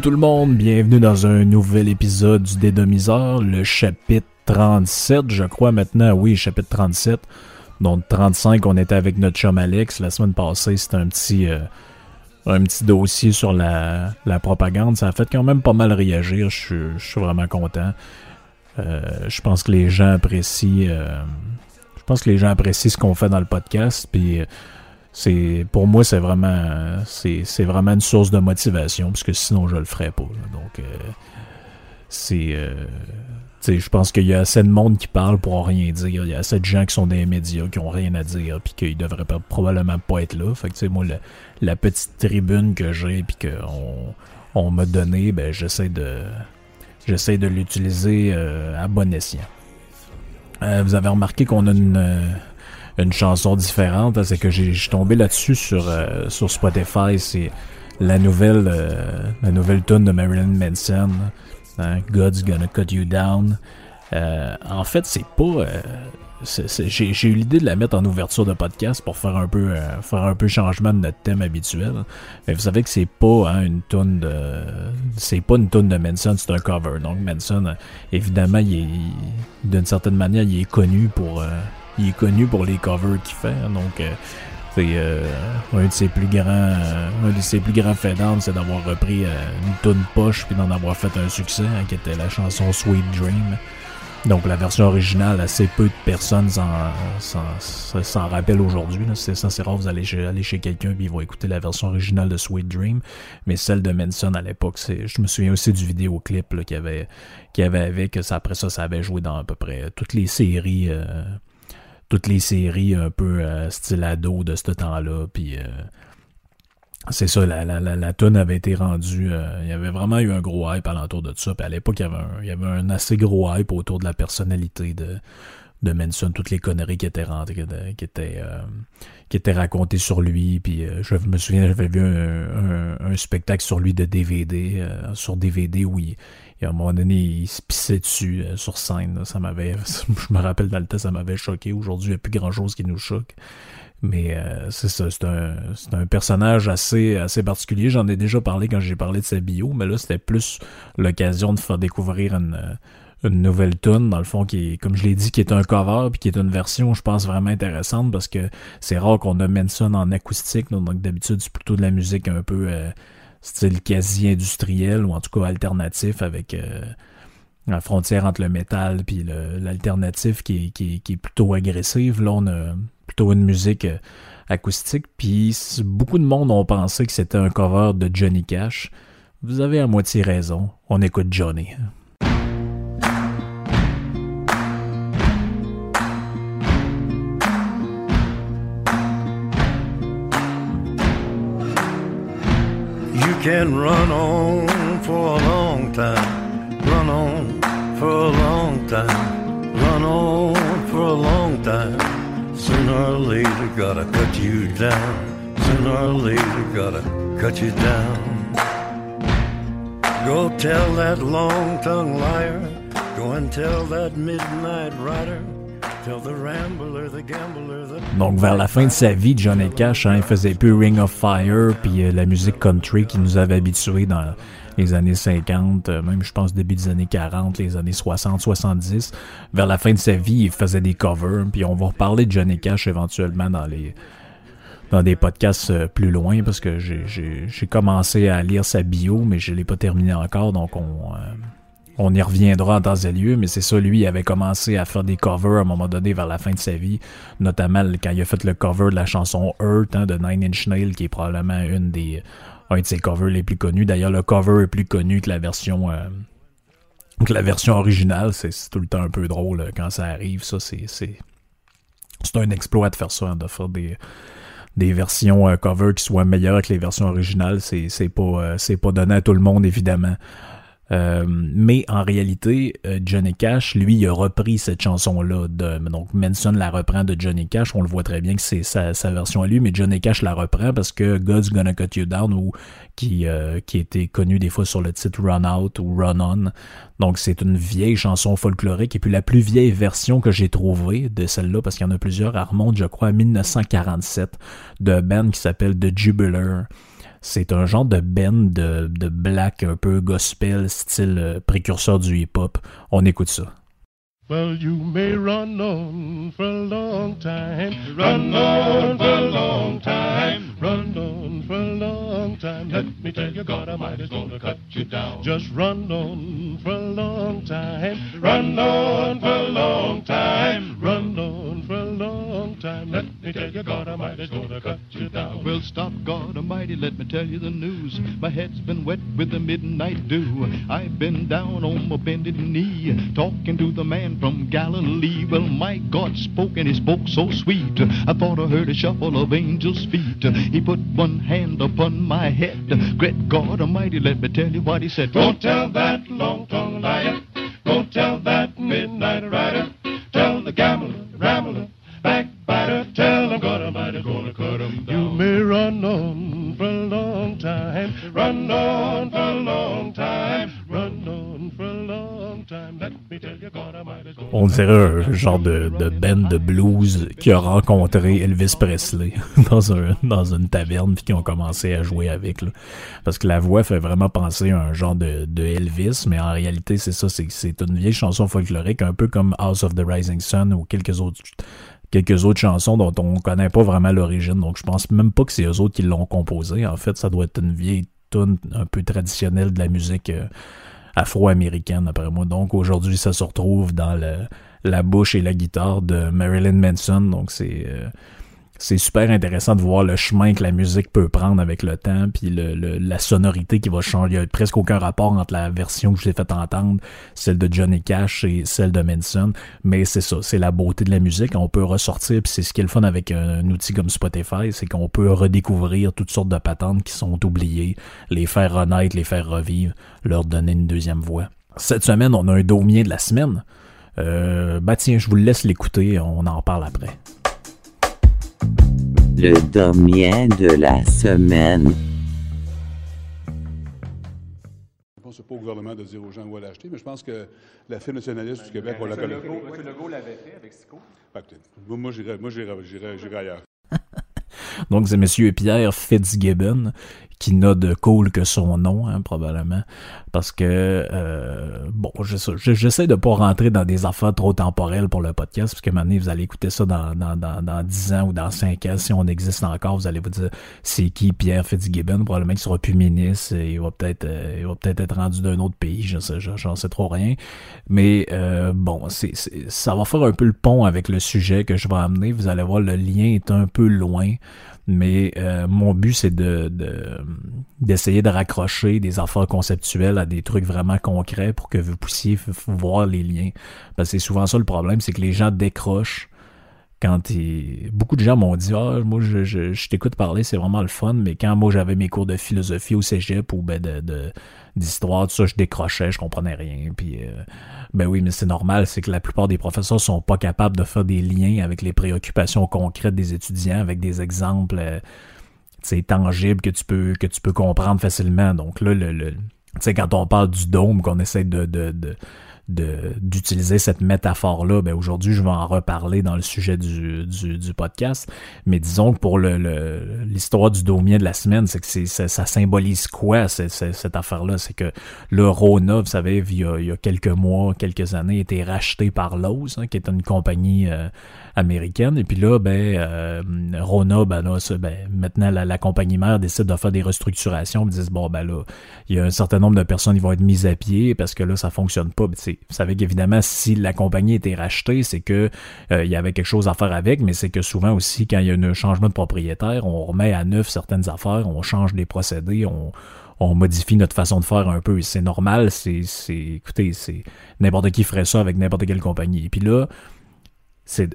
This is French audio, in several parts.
Salut tout le monde, bienvenue dans un nouvel épisode du Dédomiseur, le chapitre 37, je crois maintenant, oui, chapitre 37. Donc 35, on était avec notre chum Alex. La semaine passée, c'était un petit euh, un petit dossier sur la, la propagande. Ça a fait quand même pas mal réagir. Je suis, vraiment content. Euh, je pense que les gens apprécient. euh, je pense que les gens apprécient ce qu'on fait dans le podcast. Puis c'est pour moi c'est vraiment c'est, vraiment une source de motivation parce que sinon je le ferais pas. Donc euh, c'est euh, je pense qu'il y a assez de monde qui parle pour rien dire. Il y a assez de gens qui sont des médias qui ont rien à dire puis qu'ils devraient probablement pas être là. Fait que tu sais moi la petite tribune que j'ai puis qu'on on m'a donné, ben j'essaie de j'essaie de l'utiliser euh, à bon escient. Euh, vous avez remarqué qu'on a une euh, une chanson différente, c'est que j'ai tombé là-dessus sur euh, sur Spotify, c'est la nouvelle euh, la nouvelle tune de Marilyn Manson, hein, God's Gonna Cut You Down. Euh, en fait, c'est pas euh, j'ai eu l'idée de la mettre en ouverture de podcast pour faire un peu faire un peu changement de notre thème habituel. Mais vous savez que c'est pas hein, une tune de c'est pas une tune de Manson, c'est un cover. Donc Manson évidemment, il d'une certaine manière, il est connu pour il est connu pour les covers qu'il fait. donc euh, c'est euh, un de ses plus grands euh, un de ses plus grands faits d'armes, c'est d'avoir repris euh, une tune poche puis d'en avoir fait un succès hein, qui était la chanson Sweet Dream. Donc la version originale, assez peu de personnes s'en, rappellent aujourd'hui. C'est ça, c'est rare, vous allez chez, chez quelqu'un puis ils vont écouter la version originale de Sweet Dream. Mais celle de Manson à l'époque, je me souviens aussi du vidéoclip qu'il y avait, qu'il y avait avec. Ça, après ça, ça avait joué dans à peu près toutes les séries. euh, toutes les séries un peu euh, style ado de ce temps-là. Puis euh, c'est ça, la, la, la, la toune avait été rendue. euh, il y avait vraiment eu un gros hype alentour de ça. Puis à l'époque, il y avait un, assez gros hype autour de la personnalité de, de Manson, toutes les conneries qui étaient racontées sur lui. Puis je me souviens, j'avais vu un, spectacle sur lui de DVD, sur DVD où il, et à un moment donné, il se pissait dessus euh, sur scène. là. Ça m'avait, je me rappelle dans le temps, ça m'avait choqué. Aujourd'hui, il n'y a plus grand chose qui nous choque. Mais euh, c'est ça, c'est un, c'est un personnage assez, assez particulier. J'en ai déjà parlé quand j'ai parlé de sa bio, mais là, c'était plus l'occasion de faire découvrir une, une nouvelle tune, dans le fond, qui est, comme je l'ai dit, qui est un cover, puis qui est une version, je pense, vraiment intéressante, parce que c'est rare qu'on amène ça en acoustique. Donc, d'habitude, c'est plutôt de la musique un peu euh, style quasi industriel, ou en tout cas alternatif, avec... euh, la frontière entre le métal puis l'alternatif qui est, qui, qui est plutôt agressive. Là, on a plutôt une musique euh, acoustique. Puis beaucoup de monde ont pensé que c'était un cover de Johnny Cash. Vous avez à moitié raison. On écoute Johnny. Can run on for a long time, run on for a long time, run on for a long time. Sooner or later, gotta cut you down. Sooner or later, gotta cut you down. Go tell that long tongued liar, go and tell that midnight rider, Donc vers la fin de sa vie, Johnny Cash, hein, il faisait plus Ring of Fire puis euh, la musique country qui nous avait habitués dans les années 50, euh, même je pense début des années 40, les années 60, 70. Vers la fin de sa vie, il faisait des covers, puis on va reparler de Johnny Cash éventuellement dans les dans des podcasts euh, plus loin parce que j'ai- commencé à lire sa bio, mais je l'ai pas terminé encore, donc on on y reviendra en temps et lieu, mais c'est ça, lui, il avait commencé à faire des covers à un moment donné vers la fin de sa vie, notamment quand il a fait le cover de la chanson Earth hein, de Nine Inch Nails, qui est probablement une des, un de ses covers les plus connus. D'ailleurs, le cover est plus connu que la version, euh, que la version originale. C'est tout le temps un peu drôle euh, quand ça arrive. Ça, c'est, c'est, un exploit de faire ça, hein, de faire des, des versions euh, cover qui soient meilleures que les versions originales. C'est, pas, euh, pas donné à tout le monde, évidemment. Euh, mais en réalité, euh, Johnny Cash, lui, il a repris cette chanson-là. Donc, Manson la reprend de Johnny Cash. On le voit très bien que c'est sa, version à lui, mais Johnny Cash la reprend parce que God's Gonna Cut You Down, ou qui, euh, qui était connu des fois sur le titre Run Out ou Run On. Donc, c'est une vieille chanson folklorique. Et puis, la plus vieille version que j'ai trouvée de celle-là, parce qu'il y en a plusieurs, elle remonte, je crois, à 1947, de band qui s'appelle The Jubiler. C'est un genre de band de, de black un peu gospel, style euh, précurseur du hip-hop. On écoute ça. Well, you may run on for a long time, run on for a long time, run on for a long time. Let me tell you, God Almighty's gonna cut you down. Just run on for a long time, run on for a long time, run on for a long time. Let me tell you, God Almighty's gonna cut you down. Well, stop, God Almighty, let me tell you the news. My head's been wet with the midnight dew. I've been down on my bended knee, talking to the man from Galilee. Well, my God spoke and he spoke so sweet. I thought I heard a shuffle of angels' feet. He put one hand upon my head. Great God Almighty, let me tell you what he said. Don't tell that On dirait un genre de, de band de blues qui a rencontré Elvis Presley dans, un, dans une taverne puis qui ont commencé à jouer avec. Là. Parce que la voix fait vraiment penser à un genre de, de Elvis, mais en réalité, c'est ça, c'est, une vieille chanson folklorique, un peu comme House of the Rising Sun ou quelques autres quelques autres chansons dont on connaît pas vraiment l'origine. Donc je pense même pas que c'est eux autres qui l'ont composé. En fait, ça doit être une vieille tune un peu traditionnelle de la musique euh, afro-américaine, après moi. Donc aujourd'hui, ça se retrouve dans la bouche et la guitare de Marilyn Manson. Donc c'est euh, c'est super intéressant de voir le chemin que la musique peut prendre avec le temps, puis le, la sonorité qui va changer. Il n'y a presque aucun rapport entre la version que je t'ai fait entendre, celle de Johnny Cash et celle de Manson, mais c'est ça, c'est la beauté de la musique. On peut ressortir, puis c'est ce qui est le fun avec un outil comme Spotify, c'est qu'on peut redécouvrir toutes sortes de patentes qui sont oubliées, les faire renaître, les faire revivre, leur donner une deuxième voix. Cette semaine, on a un daumier de la semaine. Euh, bah tiens, je vous laisse l'écouter, on en parle après. Le domien de la semaine. Je pense pas au gouvernement de dire aux gens où aller acheter, mais je pense que la firme nationaliste du Québec, on la connaît. M. Legault l'avait fait avec Sico. Moi, j'irais ailleurs. Donc, c'est M. Pierre Fitzgibbon qui n'a de cool que son nom, hein, probablement. Parce que, euh, bon, j'essaie de pas rentrer dans des affaires trop temporelles pour le podcast, parce que maintenant, vous allez écouter ça dans, dans, dans, dans 10 ans ou dans 5 ans, si on existe encore, vous allez vous dire, c'est qui Pierre Fitzgibbon? Probablement qu'il sera plus ministre, il va peut-être euh, il va peut-être être rendu d'un autre pays, je sais, j'en sais trop rien. Mais, euh, bon, c'est ça va faire un peu le pont avec le sujet que je vais amener. Vous allez voir, le lien est un peu loin mais euh, mon but c'est de, d'essayer de, raccrocher des affaires conceptuelles à des trucs vraiment concrets pour que vous puissiez voir les liens. Parce que c'est souvent ça le problème, c'est que les gens décrochent quand beaucoup de gens m'ont dit ah moi je, je, t'écoute parler c'est vraiment le fun mais quand moi j'avais mes cours de philosophie au cégep ou ben de d'histoire tout ça je décrochais je comprenais rien puis euh, ben oui mais c'est normal c'est que la plupart des professeurs sont pas capables de faire des liens avec les préoccupations concrètes des étudiants avec des exemples euh, tangibles que tu peux que tu peux comprendre facilement. Donc là le, le tu sais quand on parle du dôme qu'on essaie de, de, de d'utiliser cette métaphore-là, ben aujourd'hui, je vais en reparler dans le sujet du, du, du podcast. Mais disons que pour le, l'histoire du domien de la semaine, c'est que ça, ça, symbolise quoi cette affaire-là? C'est que le Rona, vous savez, il y, a, il y a quelques mois, quelques années, a été racheté par Lowe's, hein, qui est une compagnie euh, américaine. Et puis là, ben, euh, Rona, ben là, ben, maintenant, la, compagnie mère décide de faire des restructurations. Ils disent, bon, ben là, il y a un certain nombre de personnes qui vont être mises à pied parce que là, ça fonctionne pas. Vous savez qu'évidemment, si la compagnie était rachetée, c'est que euh, il y avait quelque chose à faire avec, mais c'est que souvent aussi, quand il y a un changement de propriétaire, on remet à neuf certaines affaires, on change des procédés, on on modifie notre façon de faire un peu. C'est normal, c'est, c'est, écoutez, c'est n'importe qui ferait ça avec n'importe quelle compagnie. Et puis là, c'est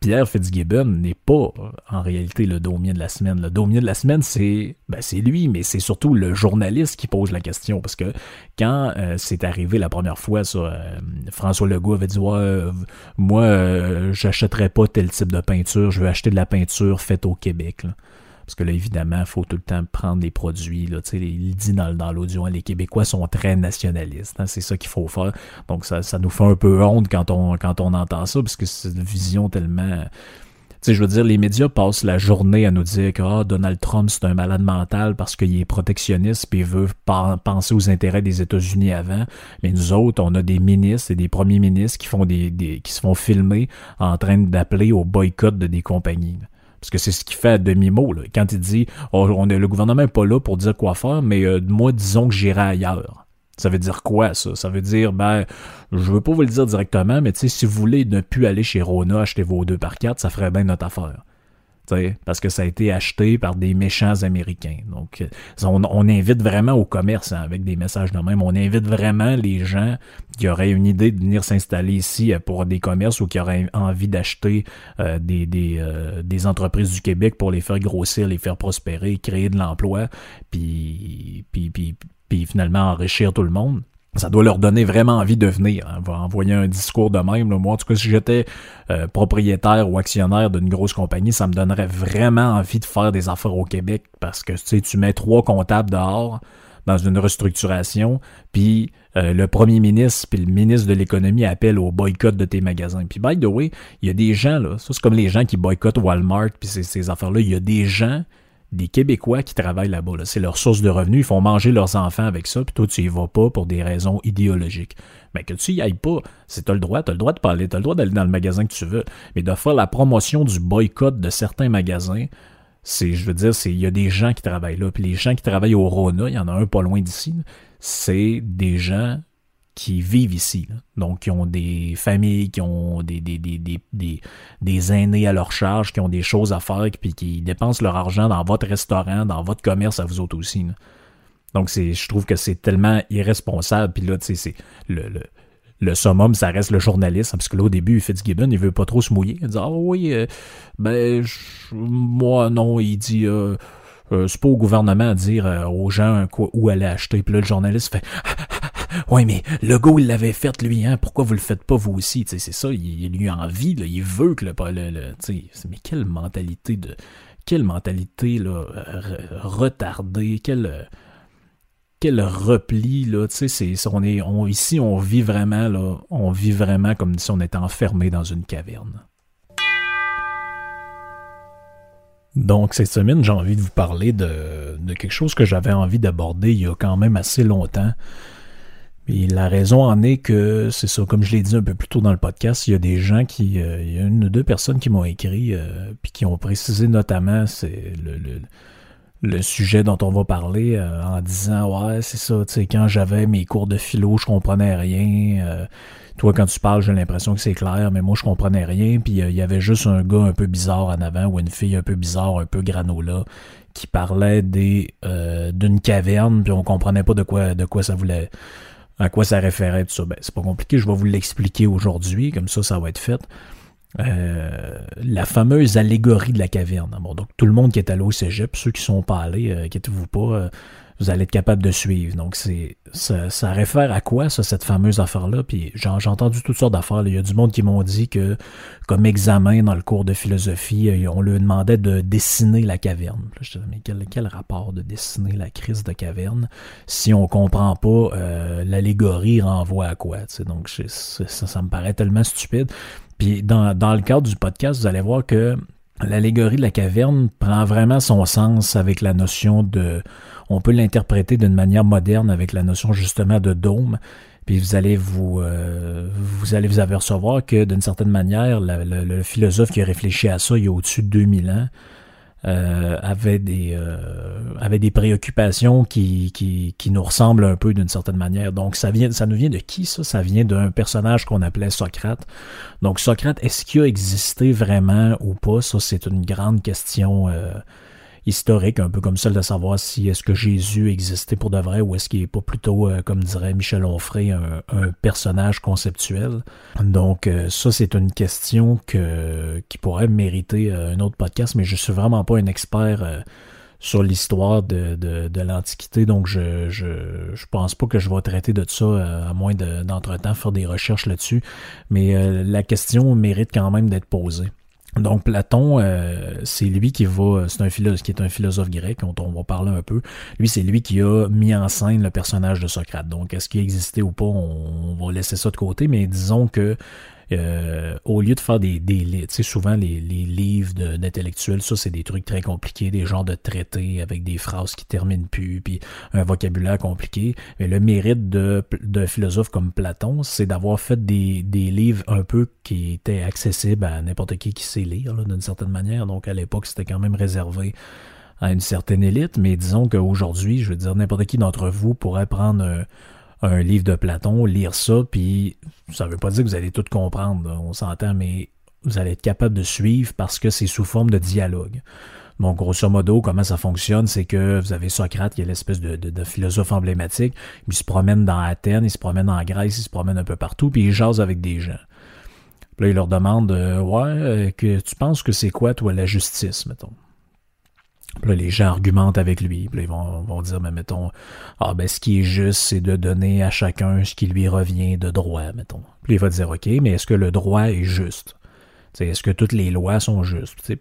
Pierre Fitzgibbon n'est pas en réalité le domien de la semaine. Le domien de la semaine, c'est ben, lui, mais c'est surtout le journaliste qui pose la question. Parce que quand euh, c'est arrivé la première fois, euh, François Legault avait dit ouais, moi, euh, j'achèterais pas tel type de peinture, je veux acheter de la peinture faite au Québec. Parce que là, évidemment, il faut tout le temps prendre des produits. Là, il dit dans, dans l'audio, hein, les Québécois sont très nationalistes. Hein, c'est ça qu'il faut faire. Donc, ça, ça nous fait un peu honte quand on, quand on entend ça, parce que c'est une vision tellement... Tu sais, je veux dire, les médias passent la journée à nous dire que ah, Donald Trump, c'est un malade mental parce qu'il est protectionniste et veut penser aux intérêts des États-Unis avant. Mais nous autres, on a des ministres et des premiers ministres qui font des, des qui se font filmer en train d'appeler au boycott de des compagnies. Parce que c'est ce qu'il fait à demi-mot. Quand il dit oh, on est, le gouvernement n'est pas là pour dire quoi faire, mais euh, moi, disons que j'irai ailleurs. Ça veut dire quoi, ça? Ça veut dire, ben, je veux pas vous le dire directement, mais si vous voulez ne plus aller chez Rona acheter vos deux par quatre, ça ferait bien notre affaire parce que ça a été acheté par des méchants Américains. Donc, euh, on, invite vraiment au commerce hein, avec des messages de même. On invite vraiment les gens qui auraient une idée de venir s'installer ici euh, pour des commerces ou qui auraient envie d'acheter euh, des, des, des, entreprises du Québec pour les faire grossir, les faire prospérer, créer de l'emploi, puis, puis, puis, puis finalement enrichir tout le monde ça doit leur donner vraiment envie de venir. Hein. va envoyer un discours de même. Moi, en tout cas, si j'étais euh, propriétaire ou actionnaire d'une grosse compagnie, ça me donnerait vraiment envie de faire des affaires au Québec parce que tu tu mets trois comptables dehors dans une restructuration, puis euh, le premier ministre puis le ministre de l'économie appellent au boycott de tes magasins. Puis by the way, il y a des gens là, ça c'est comme les gens qui boycottent Walmart puis ces affaires-là, il y a des gens des Québécois qui travaillent là-bas. C'est leur source de revenus. Ils font manger leurs enfants avec ça, puis toi, tu y vas pas pour des raisons idéologiques. Mais que tu y ailles pas, c'est t'as le droit, t'as le droit de parler, t'as le droit d'aller dans le magasin que tu veux. Mais de faire la promotion du boycott de certains magasins, c'est, je veux dire, c'est, il y a des gens qui travaillent là. Puis les gens qui travaillent au Rona, il y en a un pas loin d'ici, c'est des gens qui vivent ici. Donc, qui ont des familles, qui ont des, des, des, des, des, aînés à leur charge, qui ont des choses à faire, puis qui dépensent leur argent dans votre restaurant, dans votre commerce à vous autres aussi. Donc, je trouve que c'est tellement irresponsable. Puis là, tu sais, c'est le, le, le summum, ça reste le journaliste, parce que là, au début, Fitzgibbon, il veut pas trop se mouiller. Il dit, ah oui, euh, ben, moi, non, il dit, euh, euh, c'est pas au gouvernement à dire aux gens où aller acheter. Puis là, le journaliste fait, ouais, mais le go, il l'avait fait, lui, hein, pourquoi vous le faites pas, vous aussi? c'est ça, il, lui envie, là, il veut que le, le, mais quelle mentalité de, quelle mentalité, là, retardée, quelle, quel repli, là, tu sais, on est, on, ici, on vit vraiment, là, on vit vraiment comme si on était enfermé dans une caverne. Donc, cette semaine, j'ai envie de vous parler de, de quelque chose que j'avais envie d'aborder il y a quand même assez longtemps. Et la raison en est que, c'est ça, comme je l'ai dit un peu plus tôt dans le podcast, il y a des gens qui, euh, il y a une ou deux personnes qui m'ont écrit, euh, puis qui ont précisé notamment c'est le, sujet dont on va parler euh, en disant, ouais, c'est ça, tu sais, quand j'avais mes cours de philo, je comprenais rien. toi, quand tu parles, j'ai l'impression que c'est clair, mais moi, je comprenais rien. Puis il y avait juste un gars un peu bizarre en avant ou une fille un peu bizarre, un peu granola, qui parlait d'une caverne, puis on comprenait pas de quoi de quoi ça voulait à quoi ça référait tout ça? Ben, c'est pas compliqué, je vais vous l'expliquer aujourd'hui, comme ça, ça va être fait. Euh, la fameuse allégorie de la caverne. Bon, donc tout le monde qui est allé au cégep, ceux qui sont pas allés, euh, inquiétez-vous pas, euh, vous allez être capable de suivre. Donc, c'est ça, ça, réfère à quoi, ça, cette fameuse affaire-là? Puis j'ai entendu toutes sortes d'affaires. Il y a du monde qui m'ont dit que, comme examen dans le cours de philosophie, euh, on lui demandait de dessiner la caverne. Je disais, mais quel, quel, rapport de dessiner la crise de caverne? Si on comprend pas euh, l'allégorie renvoie à quoi? Donc, ça, ça me paraît tellement stupide. Puis dans, dans le cadre du podcast, vous allez voir que l'allégorie de la caverne prend vraiment son sens avec la notion de on peut l'interpréter d'une manière moderne avec la notion justement de dôme. Puis vous allez vous, euh, vous allez vous apercevoir que d'une certaine manière, le philosophe qui a réfléchi à ça il y a au-dessus de 2000 ans euh, avait des euh, avait des préoccupations qui, qui, qui nous ressemblent un peu d'une certaine manière. Donc ça vient ça nous vient de qui ça? Ça vient d'un personnage qu'on appelait Socrate. Donc Socrate, est-ce qu'il a existé vraiment ou pas? Ça c'est une grande question historique, un peu comme celle de savoir si est-ce que Jésus existait pour de vrai ou est-ce qu'il est pas plutôt, euh, comme dirait Michel Onfray, un, un personnage conceptuel. Donc euh, ça, c'est une question que, qui pourrait mériter euh, un autre podcast, mais je suis vraiment pas un expert sur l'histoire de, de, de l'Antiquité, donc je, je, je pense pas que je vais traiter de ça à moins d'entre-temps, faire des recherches là-dessus, mais la question mérite quand même d'être posée. Donc Platon, euh, c'est lui qui va, c'est un philosophe qui est un philosophe grec dont on va parler un peu. Lui, c'est lui qui a mis en scène le personnage de Socrate. Donc, est-ce qu'il existait ou pas, on, va laisser ça de côté, mais disons que euh, au lieu de faire des, des tu sais, souvent les, les livres d'intellectuels, ça c'est des trucs très compliqués, des genres de traités avec des phrases qui terminent plus, puis un vocabulaire compliqué. Mais le mérite de, de comme Platon, c'est d'avoir fait des, des livres un peu qui étaient accessibles à n'importe qui qui sait lire, d'une certaine manière. Donc à l'époque, c'était quand même réservé à une certaine élite, mais disons qu'aujourd'hui, je veux dire, n'importe qui d'entre vous pourrait prendre un, un livre de Platon, lire ça, puis ça veut pas dire que vous allez tout comprendre, on s'entend, mais vous allez être capable de suivre parce que c'est sous forme de dialogue. Donc, grosso modo, comment ça fonctionne, c'est que vous avez Socrate, qui est l'espèce de, de, philosophe emblématique, il se promène dans Athènes, il se promène en Grèce, il se promène un peu partout, puis il jase avec des gens. Puis là, il leur demande, euh, ouais, euh, que tu penses que c'est quoi, toi, la justice, mettons. Les gens argumentent avec lui. Puis ils vont, dire, mais mettons, ah ben ce qui est juste, c'est de donner à chacun ce qui lui revient de droit, mettons. Puis il va dire, ok, mais est-ce que le droit est juste? Est-ce que toutes les lois sont justes?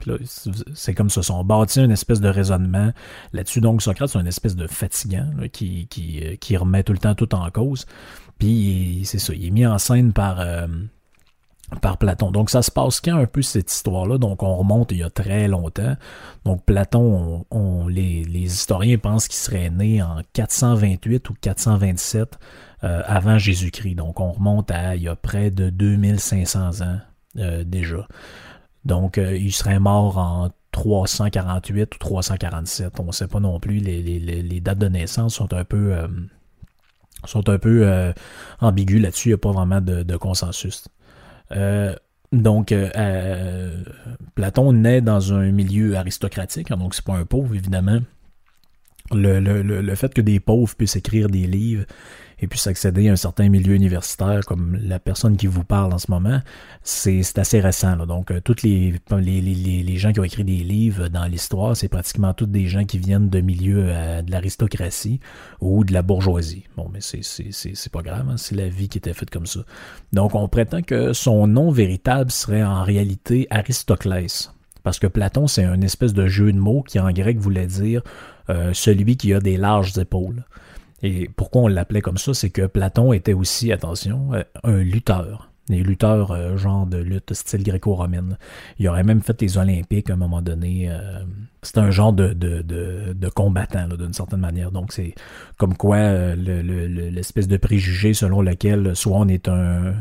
C'est comme ça, sont bâtis une espèce de raisonnement là-dessus. Donc Socrate, c'est une espèce de fatigant qui, qui, euh, qui remet tout le temps tout en cause. Puis c'est ça, il est mis en scène par... Euh, par Platon. Donc ça se passe quand un peu cette histoire-là, donc on remonte il y a très longtemps. Donc Platon, on, les, les, historiens pensent qu'il serait né en 428 ou 427 euh, avant Jésus-Christ. Donc on remonte à il y a près de 2500 ans euh, déjà. Donc euh, il serait mort en 348 ou 347. On ne sait pas non plus. Les, les, les, dates de naissance sont un peu sont un peu ambiguës là-dessus. Il n'y a pas vraiment de, de consensus. Euh, donc, euh, euh, Platon naît dans un milieu aristocratique, hein, donc c'est pas un pauvre, évidemment. Le, le, le, fait que des pauvres puissent écrire des livres et puis s'accéder à un certain milieu universitaire comme la personne qui vous parle en ce moment, c'est assez récent. Là. Donc, euh, toutes les, les, les, les, gens qui ont écrit des livres dans l'histoire, c'est pratiquement tous des gens qui viennent de milieux euh, de l'aristocratie ou de la bourgeoisie. Bon, mais c'est pas grave, hein, c'est la vie qui était faite comme ça. Donc, on prétend que son nom véritable serait en réalité Aristoclès. Parce que Platon, c'est un espèce de jeu de mots qui en grec voulait dire euh, celui qui a des larges épaules. Et pourquoi on l'appelait comme ça, c'est que Platon était aussi, attention, euh, un lutteur. Des lutteurs, euh, genre de lutte style gréco-romaine. Il aurait même fait les Olympiques à un moment donné. Euh, c'est un genre de, de, de, de combattant, d'une certaine manière. Donc, c'est comme quoi l'espèce de préjugé selon lequel soit on est un,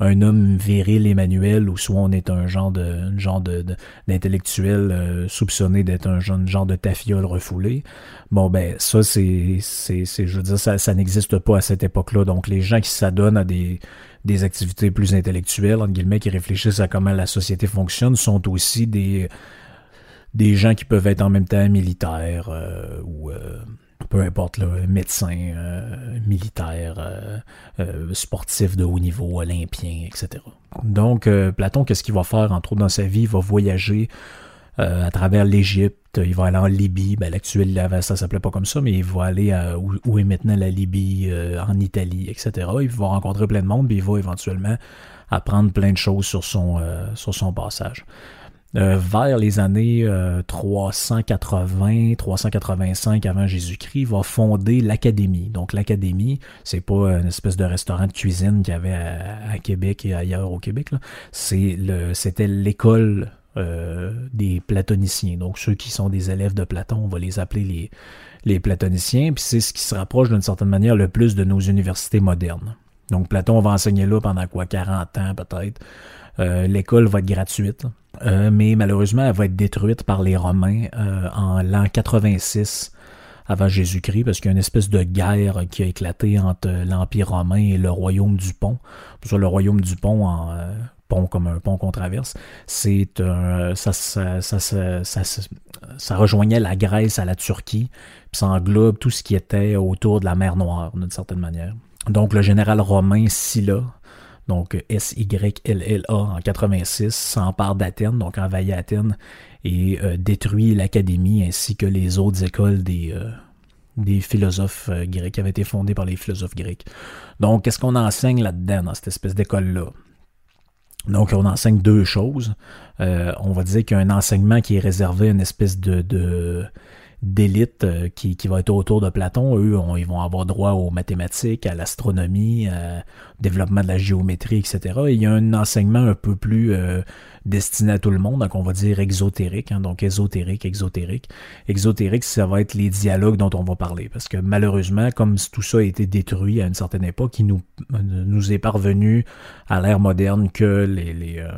un homme viril Emmanuel ou soit on est un genre de genre de d'intellectuel euh, soupçonné d'être un genre, de tafiole refoulé. Bon ben ça c'est c'est c'est je veux dire ça ça n'existe pas à cette époque-là. Donc les gens qui s'adonnent à des des activités plus intellectuelles entre guillemets qui réfléchissent à comment la société fonctionne sont aussi des des gens qui peuvent être en même temps militaires euh, ou euh, peu importe, là, médecin, euh, militaire, euh, euh, sportif de haut niveau, olympien, etc. Donc, Platon, qu'est-ce qu'il va faire, entre autres, dans sa vie? Il va voyager à travers l'Égypte, il va aller en Libye, ben, l'actuel, ça s'appelait pas comme ça, mais il va aller où, est maintenant la Libye, en Italie, etc. Il va rencontrer plein de monde, puis il va éventuellement apprendre plein de choses sur son passage. Euh, vers les années 380, euh, 385 avant Jésus-Christ, va fonder l'Académie. Donc l'Académie, c'est pas une espèce de restaurant de cuisine qu'il y avait à, Québec et ailleurs au Québec. C'était l'école euh, des platoniciens. Donc ceux qui sont des élèves de Platon, on va les appeler les, les platoniciens. Puis c'est ce qui se rapproche d'une certaine manière le plus de nos universités modernes. Donc Platon va enseigner là pendant quoi? 40 ans peut-être. L'école va être gratuite. Euh, mais malheureusement, elle va être détruite par les Romains euh, en l'an 86 avant Jésus-Christ, parce qu'il y a une espèce de guerre qui a éclaté entre l'Empire romain et le royaume du Pont. le royaume du Pont, euh, pont comme un pont qu'on traverse. C'est ça, ça, ça, ça, ça rejoignait la Grèce à la Turquie, puis ça englobe tout ce qui était autour de la mer Noire, d'une certaine manière. Donc le général romain Sylla, donc S-Y-L-L-A en 86, s'empare d'Athènes, donc envahit Athènes et euh, détruit l'académie ainsi que les autres écoles des, euh, philosophes euh, grecs qui avaient été fondées par les philosophes grecs. Donc, qu'est-ce qu'on enseigne là-dedans, dans cette espèce d'école-là? Donc, on enseigne deux choses. on va dire qu'il y a un enseignement qui est réservé à une espèce de d'élite euh, qui, qui, va être autour de Platon. Eux, ils vont avoir droit aux mathématiques, à l'astronomie, au développement de la géométrie, etc. Et il y a un enseignement un peu plus euh, destiné à tout le monde, donc on va dire exotérique, hein, donc ésotérique, exotérique. Exotérique, ça va être les dialogues dont on va parler, parce que malheureusement, comme tout ça a été détruit à une certaine époque, il nous, nous est parvenu à l'ère moderne que les, les euh,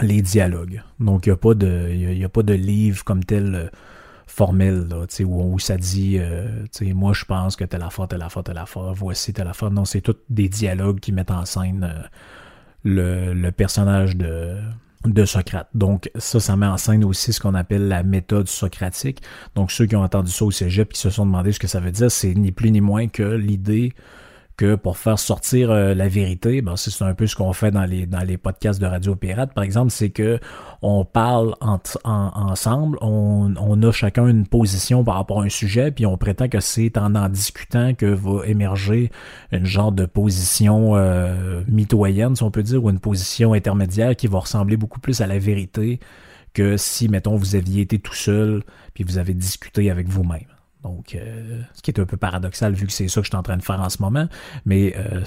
les dialogues. Donc, il n'y a, pas de, y a pas de livre comme tel formelle, là, où, où ça dit, euh, moi je pense que telle affaire, telle affaire, telle affaire, voici telle affaire. Non, c'est tous des dialogues qui mettent en scène euh, le, le, personnage de, de Socrate. Donc ça, ça met en scène aussi ce qu'on appelle la méthode socratique. Donc ceux qui ont entendu ça au cégep, qui se sont demandé ce que ça veut dire, c'est ni plus ni moins que l'idée que pour faire sortir euh, la vérité, ben c'est un peu ce qu'on fait dans les dans les podcasts de Radio Pirate, par exemple, c'est que on parle en, ensemble, on, on, a chacun une position par rapport à un sujet, puis on prétend que c'est en en discutant que va émerger une genre de position euh, mitoyenne, si on peut dire, ou une position intermédiaire qui va ressembler beaucoup plus à la vérité que si, mettons, vous aviez été tout seul, puis vous avez discuté avec vous-même. Donc, euh, ce qui est un peu paradoxal vu que c'est ça que je suis en train de faire en ce moment, mais, euh,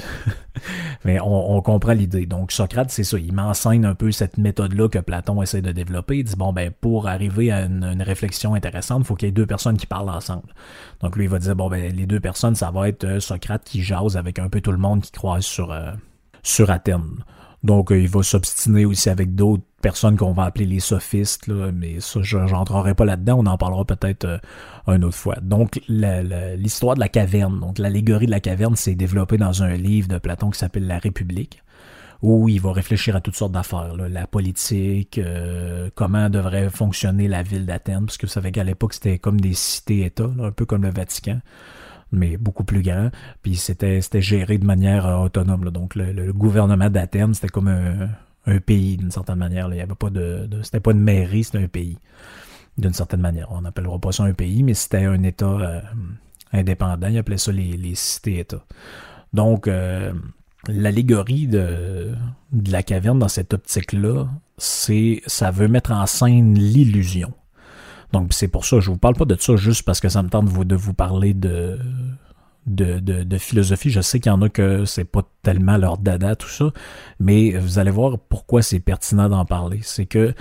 mais on, comprend l'idée. Donc, Socrate, c'est ça, il m'enseigne un peu cette méthode-là que Platon essaie de développer. Il dit, bon, ben, pour arriver à une, réflexion intéressante, il faut qu'il y ait deux personnes qui parlent ensemble. Donc, lui, il va dire, bon, ben, les deux personnes, ça va être euh, Socrate qui jase avec un peu tout le monde qui croise sur, sur Athènes. Donc, il va s'obstiner aussi avec d'autres personnes qu'on va appeler les sophistes, là, mais ça, je n'entrerai pas là-dedans, on en parlera peut-être euh, une autre fois. Donc, l'histoire de la caverne, donc l'allégorie de la caverne, s'est développée dans un livre de Platon qui s'appelle La République, où il va réfléchir à toutes sortes d'affaires, la politique, euh, comment devrait fonctionner la ville d'Athènes, parce que vous savez qu'à l'époque, c'était comme des cités-États, un peu comme le Vatican mais beaucoup plus grand. Puis c'était c'était géré de manière euh, autonome. Donc le, le gouvernement d'Athènes, c'était comme un, un pays d'une certaine manière. Il y avait pas de, c'était pas une mairie, c'était un pays d'une certaine manière. On n'appellera pas ça un pays, mais c'était un État euh, indépendant. Ils appelaient ça les, cités-États. Donc, euh, l'allégorie de, de, la caverne dans cette optique-là, c'est ça veut mettre en scène l'illusion. Donc, c'est pour ça, je vous parle pas de ça juste parce que ça me tente de vous parler de, de, philosophie. Je sais qu'il y en a que c'est pas tellement leur dada, tout ça, mais vous allez voir pourquoi c'est pertinent d'en parler. C'est que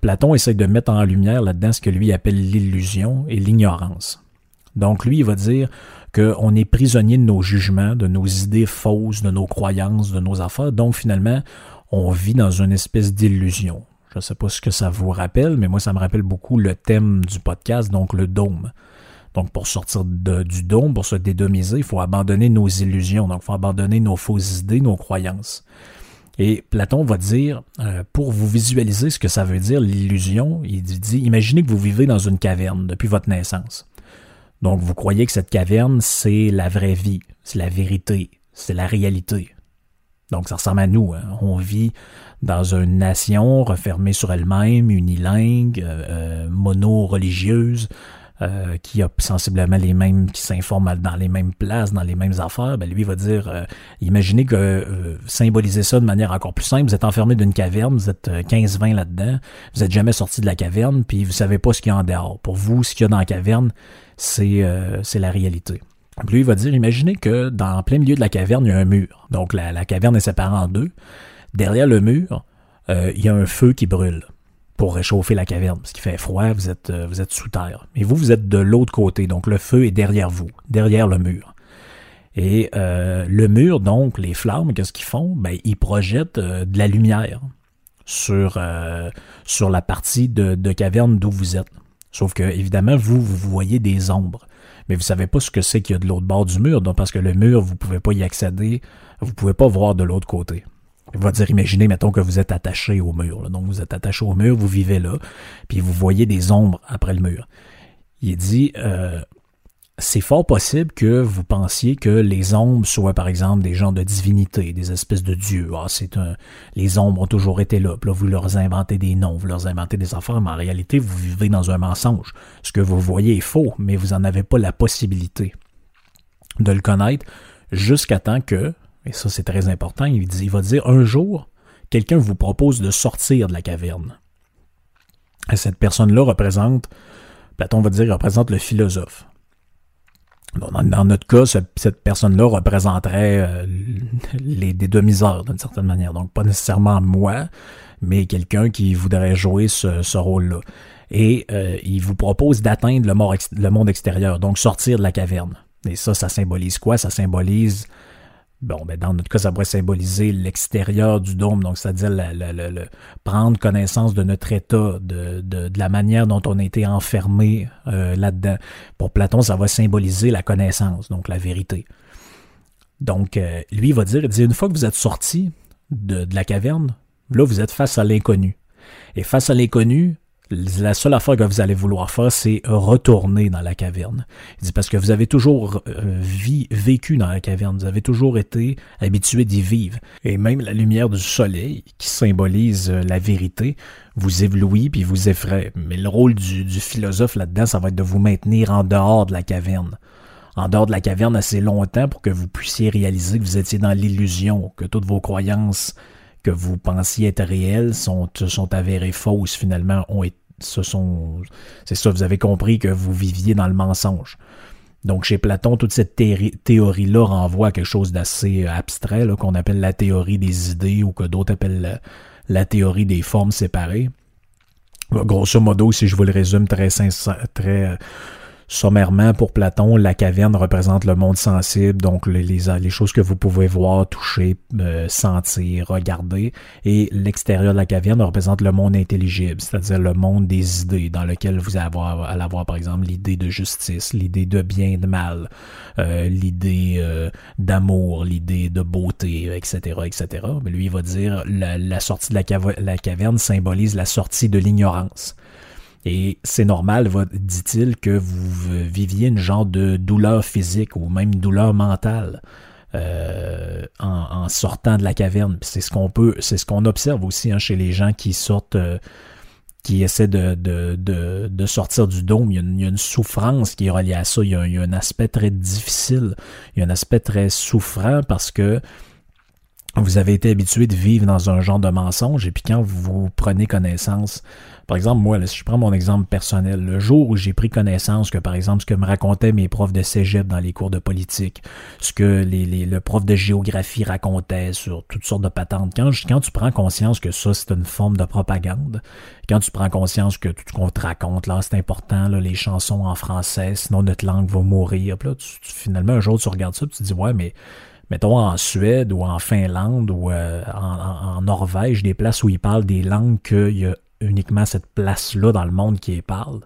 Platon essaye de mettre en lumière là-dedans ce que lui appelle l'illusion et l'ignorance. Donc lui, il va dire qu'on est prisonnier de nos jugements, de nos idées fausses, de nos croyances, de nos affaires. Donc finalement, on vit dans une espèce d'illusion. Je ne sais pas ce que ça vous rappelle, mais moi, ça me rappelle beaucoup le thème du podcast, donc le dôme. Donc, pour sortir du dôme, pour se dédomiser, il faut abandonner nos illusions. Donc, il faut abandonner nos fausses idées, nos croyances. Et Platon va dire, euh, pour vous visualiser ce que ça veut dire, l'illusion, il dit, imaginez que vous vivez dans une caverne depuis votre naissance. Donc, vous croyez que cette caverne, c'est la vraie vie, c'est la vérité, c'est la réalité. Donc, ça ressemble à nous. Hein. On vit dans une nation refermée sur elle-même, unilingue, euh, euh mono-religieuse, euh, qui a sensiblement les mêmes, qui s'informent dans les mêmes places, dans les mêmes affaires, ben lui va dire, euh, imaginez que euh, ça de manière encore plus simple, vous êtes enfermé d'une caverne, vous êtes 15-20 là-dedans, vous êtes jamais sorti de la caverne, puis vous savez pas ce qu'il y a en dehors. Pour vous, ce qu'il y a dans la caverne, c'est c'est la réalité. Lui, va dire, imaginez que dans plein milieu de la caverne, il y a un mur. Donc la, la caverne est séparée en deux. Derrière le mur, il y a un feu qui brûle pour réchauffer la caverne, parce qu'il fait froid, vous êtes, euh, vous êtes sous terre. Mais vous, vous êtes de l'autre côté, donc le feu est derrière vous, derrière le mur. Et euh, le mur, donc, les flammes, qu'est-ce qu'ils font? Ben, ils projettent euh, de la lumière sur, sur la partie de, de caverne d'où vous êtes. Sauf que, évidemment, vous, vous voyez des ombres. Mais vous savez pas ce que c'est qu'il y a de l'autre bord du mur, donc parce que le mur, vous pouvez pas y accéder, vous pouvez pas voir de l'autre côté. Il va dire, imaginez, mettons que vous êtes attaché au mur. là. Donc, vous êtes attaché au mur, vous vivez là, puis vous voyez des ombres après le mur. Il dit, euh, c'est fort possible que vous pensiez que les ombres soient, par exemple, des gens de divinité, des espèces de dieux. Ah, c'est un, les ombres ont toujours été là. Puis là, vous leur inventez des noms, vous leur inventez des affaires, mais en réalité, vous vivez dans un mensonge. Ce que vous voyez est faux, mais vous n'en avez pas la possibilité de le connaître jusqu'à temps que, et ça c'est très important, il, va dire un jour, quelqu'un vous propose de sortir de la caverne. Et cette personne-là représente, Platon va dire, représente le philosophe. Dans, notre cas, ce- cette personne-là représenterait euh, les, des demi-heures d'une certaine manière. Donc, pas nécessairement moi, mais quelqu'un qui voudrait jouer ce, ce rôle-là. Et euh, il vous propose d'atteindre le, le monde extérieur, donc sortir de la caverne. Et ça, ça symbolise quoi? Ça symbolise Bon, ben dans notre cas, ça pourrait symboliser l'extérieur du dôme, donc c'est-à-dire prendre connaissance de notre état, de, de, de la manière dont on a été enfermé euh, là-dedans. Pour Platon, ça va symboliser la connaissance, donc la vérité. Donc, euh, lui, il va dire, il dit, une fois que vous êtes sorti de, de la caverne, là, vous êtes face à l'inconnu. Et face à l'inconnu, la seule affaire que vous allez vouloir faire, c'est retourner dans la caverne. Il parce que vous avez toujours euh, vécu dans la caverne, vous avez toujours été habitué d'y vivre. Et même la lumière du soleil, qui symbolise euh, la vérité, vous éblouit puis vous effraie. Mais le rôle du philosophe là-dedans, ça va être de vous maintenir en dehors de la caverne. En dehors de la caverne assez longtemps pour que vous puissiez réaliser que vous étiez dans l'illusion, que toutes vos croyances que vous pensiez être réelles sont, sont avérées fausses finalement, ce sont, c'est ça, vous avez compris que vous viviez dans le mensonge. Donc chez Platon, toute cette théorie- théorie-là renvoie à quelque chose d'assez euh, abstrait, qu'on appelle la théorie des idées ou que d'autres appellent la, théorie des formes séparées. Grosso modo, si je vous le résume très, très euh, sommairement pour Platon, la caverne représente le monde sensible, donc les, choses que vous pouvez voir, toucher, euh, sentir, regarder, et l'extérieur de la caverne représente le monde intelligible, c'est-à-dire le monde des idées, dans lequel vous allez avoir, allez avoir par exemple l'idée de justice, l'idée de bien et de mal, euh, l'idée euh, d'amour, l'idée de beauté, etc., etc. Mais lui, il va dire la, la sortie de la, cava- la caverne symbolise la sortie de l'ignorance. Et c'est normal, dit-il, que vous viviez une genre de douleur physique ou même douleur mentale euh, en, sortant de la caverne. C'est ce qu'on peut, c'est ce qu'on observe aussi hein, chez les gens qui sortent, euh, qui essaient de, de, de, de sortir du dôme. Il y, a une, souffrance qui est reliée à ça. Il y a un aspect très difficile. Il y a un aspect très souffrant parce que vous avez été habitué de vivre dans un genre de mensonge et puis quand vous prenez connaissance, par exemple, moi, si je prends mon exemple personnel, le jour où j'ai pris connaissance que, par exemple, ce que me racontaient mes profs de cégep dans les cours de politique, ce que les, les- le prof de géographie racontait sur toutes sortes de patentes, quand, tu prends conscience que ça, c'est une forme de propagande, quand tu prends conscience que tout ce qu'on te raconte, là, c'est important, là, les chansons en français, sinon notre langue va mourir, puis là, finalement, un jour, tu regardes ça, tu te dis, ouais, mais mettons en Suède ou en Finlande ou euh, en, Norvège, des places où ils parlent des langues qu'il y a uniquement cette place-là dans le monde qui les parle.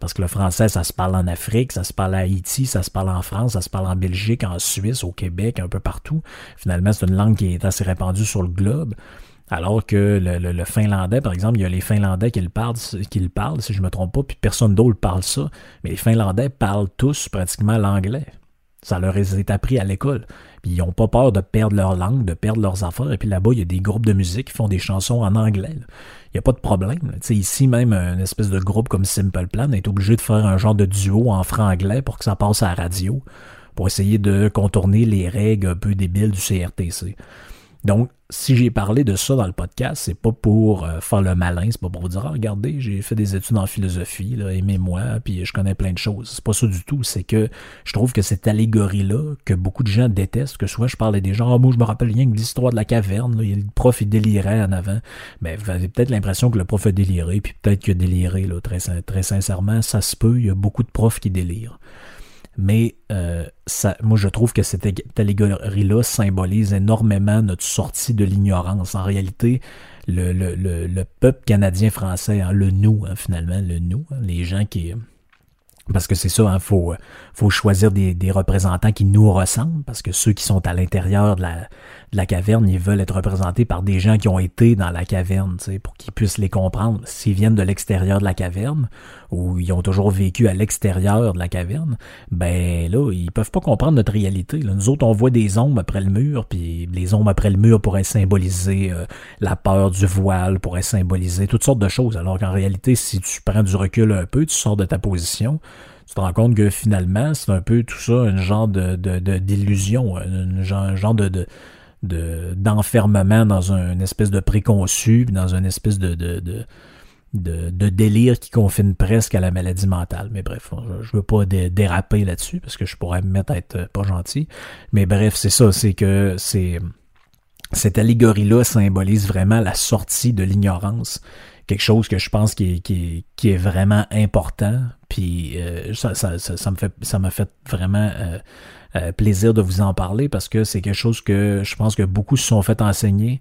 Parce que le français, ça se parle en Afrique, ça se parle à Haïti, ça se parle en France, ça se parle en Belgique, en Suisse, au Québec, un peu partout. Finalement, c'est une langue qui est assez répandue sur le globe. Alors que le, finlandais, par exemple, il y a les Finlandais qui le parlent, qui le parlent, si je me trompe pas, puis personne d'autre parle ça. Mais les Finlandais parlent tous pratiquement l'anglais. Ça leur est appris à l'école. Puis ils n'ont pas peur de perdre leur langue, de perdre leurs affaires. Et puis là-bas, il y a des groupes de musique qui font des chansons en anglais. Il n'y a pas de problème. là. Tu sais, ici, même un espèce de groupe comme Simple Plan est obligé de faire un genre de duo en franc-anglais pour que ça passe à la radio, pour essayer de contourner les règles un peu débiles du CRTC. Donc, si j'ai parlé de ça dans le podcast, c'est pas pour euh, faire le malin, c'est pas pour vous dire, ah, regardez, j'ai fait des études en philosophie, aimez-moi, puis je connais plein de choses. C'est pas ça du tout. C'est que je trouve que cette allégorie-là, que beaucoup de gens détestent, que soit je parle à des gens, ah, moi, je me rappelle rien que l'histoire de la caverne, le prof, il délirait en avant. Mais vous avez peut-être l'impression que le prof a déliré, puis peut-être qu'il a déliré, là, très sincèrement, ça se peut, il y a beaucoup de profs qui délirent mais euh, moi je trouve que cette ég- allégorie-là symbolise énormément notre sortie de l'ignorance. En réalité, le, le, le, le peuple canadien-français, hein, le nous, hein, finalement, le nous, hein, les gens qui... Parce que c'est ça, il hein, faut, faut choisir des, des, représentants qui nous ressemblent, parce que ceux qui sont à l'intérieur de la, de la caverne, ils veulent être représentés par des gens qui ont été dans la caverne, pour qu'ils puissent les comprendre. S'ils viennent de l'extérieur de la caverne, ou ils ont toujours vécu à l'extérieur de la caverne, ben là, ils peuvent pas comprendre notre réalité. Là. Nous autres, on voit des ombres après le mur, puis les ombres après le mur pourraient symboliser euh, la peur du voile, pourraient symboliser toutes sortes de choses, alors qu'en réalité, si tu prends du recul un peu, tu sors de ta position, tu te rends compte que finalement, c'est un peu tout ça, un genre de, d'illusion, un genre, de, de, d'enfermement dans une espèce de préconçu, dans une espèce de, de, délire qui confine presque à la maladie mentale. Mais bref, je veux pas déraper là-dessus parce que je pourrais me mettre à être pas gentil. Mais bref, c'est ça, c'est que c'est cette allégorie-là symbolise vraiment la sortie de l'ignorance quelque chose que je pense qui est, vraiment important. Puis euh, ça, me fait m'a fait vraiment euh, euh, plaisir de vous en parler parce que c'est quelque chose que je pense que beaucoup se sont fait enseigner.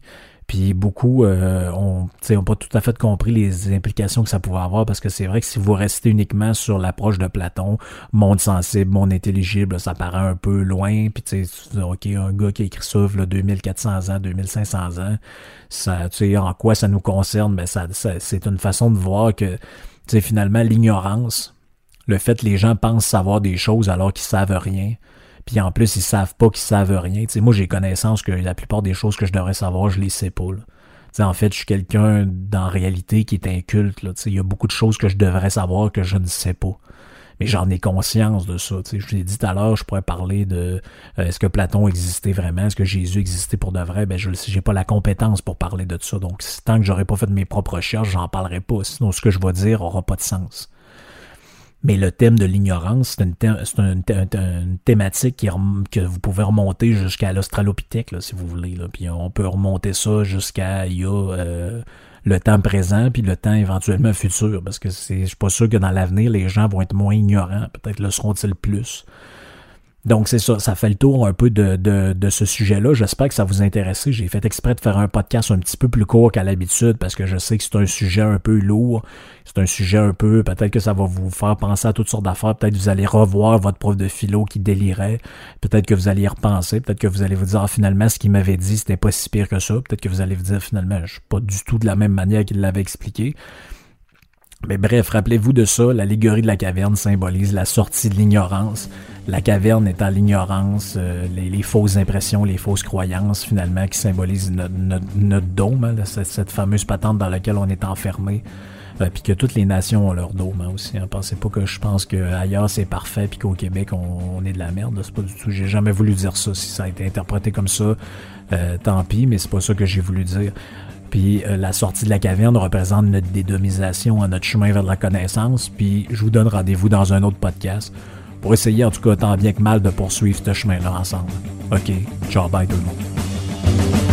Puis beaucoup euh, ont, ont pas tout à fait compris les implications que ça pouvait avoir parce que c'est vrai que si vous restez uniquement sur l'approche de Platon, monde sensible, monde intelligible, ça paraît un peu loin. Puis tu sais, ok, un gars qui écrit ça là, 2400 ans, 2500 ans, ça, tu sais, en quoi ça nous concerne? Ben ça, c'est une façon de voir que, tu sais, finalement l'ignorance, le fait que les gens pensent savoir des choses alors qu'ils savent rien, puis en plus, ils savent pas qu'ils savent rien. sais moi, j'ai connaissance que la plupart des choses que je devrais savoir, je les sais pas. En fait, je suis quelqu'un dans réalité qui est inculte. Il y a beaucoup de choses que je devrais savoir que je ne sais pas. Mais j'en ai conscience de ça. sais Je vous l'ai dit tout à l'heure, je pourrais parler de euh, est-ce que Platon existait vraiment, est-ce que Jésus existait pour de vrai? Ben je j'ai pas la compétence pour parler de ça. Donc tant que j'aurais pas fait mes propres recherches, j'en parlerai pas. Sinon, ce que je vais dire aura pas de sens. Mais le thème de l'ignorance, c'est une, thématique qui que vous pouvez remonter jusqu'à l'Australopithèque, si vous voulez. Là. Puis on peut remonter ça jusqu'à euh, le temps présent, puis le temps éventuellement futur. Parce que je suis pas sûr que dans l'avenir, les gens vont être moins ignorants. Peut-être le seront-ils plus. Donc c'est ça, ça fait le tour un peu de, de, ce sujet-là. J'espère que ça vous intéresse. J'ai fait exprès de faire un podcast un petit peu plus court qu'à l'habitude parce que je sais que c'est un sujet un peu lourd. C'est un sujet un peu, peut-être que ça va vous faire penser à toutes sortes d'affaires. Peut-être que vous allez revoir votre prof de philo qui délirait. Peut-être que vous allez y repenser. Peut-être que vous allez vous dire ah, finalement ce qu'il m'avait dit c'était pas si pire que ça. Peut-être que vous allez vous dire finalement je suis pas du tout de la même manière qu'il l'avait expliqué. Mais bref, rappelez-vous de ça, l'allégorie de la caverne symbolise la sortie de l'ignorance. La caverne étant l'ignorance, euh, les, fausses impressions, les fausses croyances finalement qui symbolisent notre, dôme, hein, cette, fameuse patente dans laquelle on est enfermé. Euh, puis que toutes les nations ont leur dôme hein, aussi. Hein. Pensez pas que je pense qu'ailleurs c'est parfait puis qu'au Québec on, est de la merde. C'est pas du tout. J'ai jamais voulu dire ça. Si ça a été interprété comme ça, euh, tant pis, mais c'est pas ça que j'ai voulu dire. Puis euh, la sortie de la caverne représente notre dédomisation à notre chemin vers la connaissance. Puis je vous donne rendez-vous dans un autre podcast pour essayer en tout cas tant bien que mal de poursuivre ce chemin-là ensemble. Ok, ciao bye tout le monde.